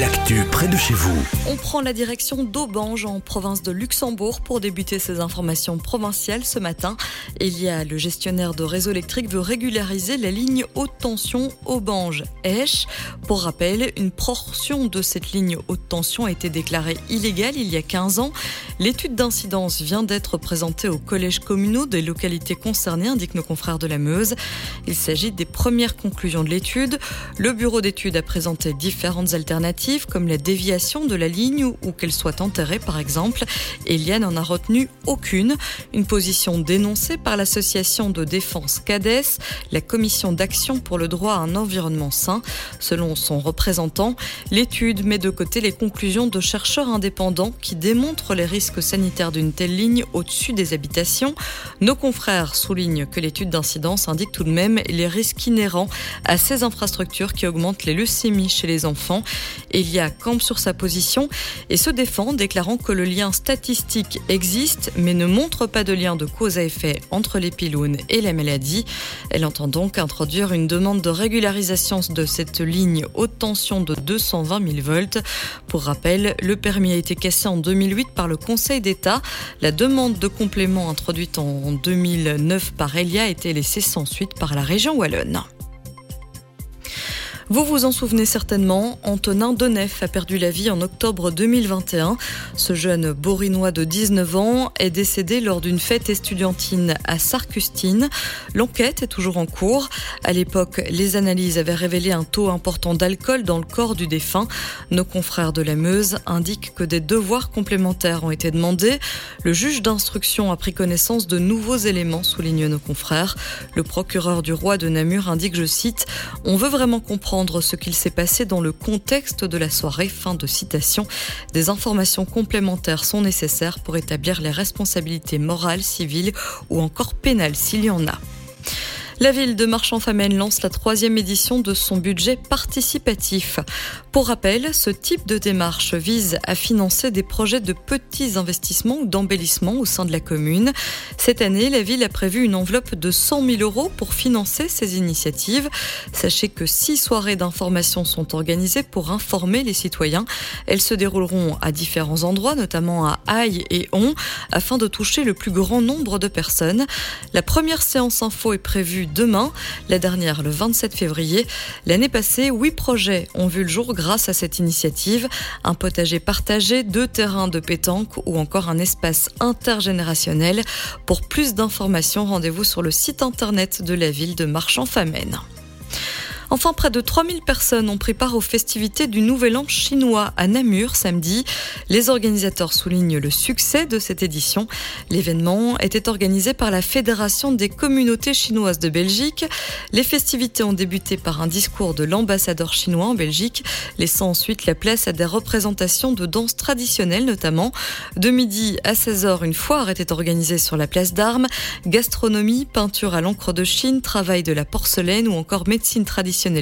L'actu près de chez vous. On prend la direction d'Aubange en province de Luxembourg pour débuter ces informations provinciales ce matin. Il y a le gestionnaire de réseau électrique veut régulariser la ligne haute tension Aubange-Esch. Pour rappel, une portion de cette ligne haute tension a été déclarée illégale il y a 15 ans. L'étude d'incidence vient d'être présentée au collège communaux des localités concernées, indiquent nos confrères de la Meuse. Il s'agit des premières conclusions de l'étude. Le bureau d'études a présenté différentes alternatives comme la déviation de la ligne ou, qu'elle soit enterrée par exemple. Eliane n'en a retenu aucune. Une position dénoncée par l'association de défense CADES, la commission d'action pour le droit à un environnement sain. Selon son représentant, l'étude met de côté les conclusions de chercheurs indépendants qui démontrent les risques sanitaires d'une telle ligne au-dessus des habitations. Nos confrères soulignent que l'étude d'incidence indique tout de même les risques inhérents à ces infrastructures qui augmentent les leucémies chez les enfants. Elia campe sur sa position et se défend, déclarant que le lien statistique existe, mais ne montre pas de lien de cause à effet entre les pylones et la maladie. Elle entend donc introduire une demande de régularisation de cette ligne haute tension de 220 000 volts. Pour rappel, le permis a été cassé en 2008 par le Conseil d'État. La demande de complément introduite en 2009 par Elia a été laissée sans suite par la région Wallonne. Vous vous en souvenez certainement, Antonin Denef a perdu la vie en octobre 2021. Ce jeune borinois de 19 ans est décédé lors d'une fête estudiantine à Sarcustine. L'enquête est toujours en cours. À l'époque, les analyses avaient révélé un taux important d'alcool dans le corps du défunt. Nos confrères de la Meuse indiquent que des devoirs complémentaires ont été demandés. Le juge d'instruction a pris connaissance de nouveaux éléments, soulignent nos confrères. Le procureur du roi de Namur indique, je cite, On veut vraiment comprendre ce qu'il s'est passé dans le contexte de la soirée. Fin de citation. Des informations complémentaires sont nécessaires pour établir les responsabilités morales, civiles ou encore pénales s'il y en a. La ville de Marchand-Famenne lance la troisième édition de son budget participatif. Pour rappel, ce type de démarche vise à financer des projets de petits investissements ou d'embellissement au sein de la commune. Cette année, la ville a prévu une enveloppe de 100 000 euros pour financer ces initiatives. Sachez que six soirées d'information sont organisées pour informer les citoyens. Elles se dérouleront à différents endroits, notamment à Aille et On, afin de toucher le plus grand nombre de personnes. La première séance info est prévue demain, la dernière le 27 février. L'année passée, huit projets ont vu le jour grâce à cette initiative. Un potager partagé, deux terrains de pétanque ou encore un espace intergénérationnel. Pour plus d'informations, rendez-vous sur le site internet de la ville de Marchand-Famenne. Enfin, près de 3000 personnes ont pris part aux festivités du Nouvel An chinois à Namur samedi. Les organisateurs soulignent le succès de cette édition. L'événement était organisé par la Fédération des communautés chinoises de Belgique. Les festivités ont débuté par un discours de l'ambassadeur chinois en Belgique, laissant ensuite la place à des représentations de danse traditionnelles notamment. De midi à 16h, une foire était organisée sur la place d'armes. Gastronomie, peinture à l'encre de Chine, travail de la porcelaine ou encore médecine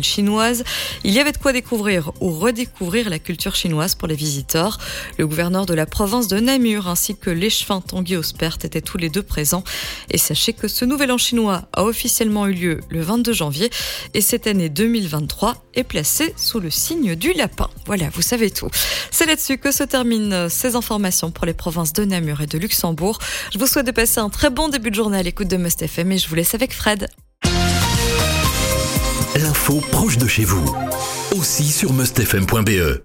chinoise. Il y avait de quoi découvrir ou redécouvrir la culture chinoise pour les visiteurs. Le gouverneur de la province de Namur ainsi que l'échevin Tanguy Ospert étaient tous les deux présents. Et sachez que ce nouvel an chinois a officiellement eu lieu le 22 janvier et cette année 2023 est placée sous le signe du lapin. Voilà, vous savez tout. C'est là-dessus que se terminent ces informations pour les provinces de Namur et de Luxembourg. Je vous souhaite de passer un très bon début de journée à l'écoute de Must FM et je vous laisse avec Fred l'info proche de chez vous. Aussi sur mustfm.be.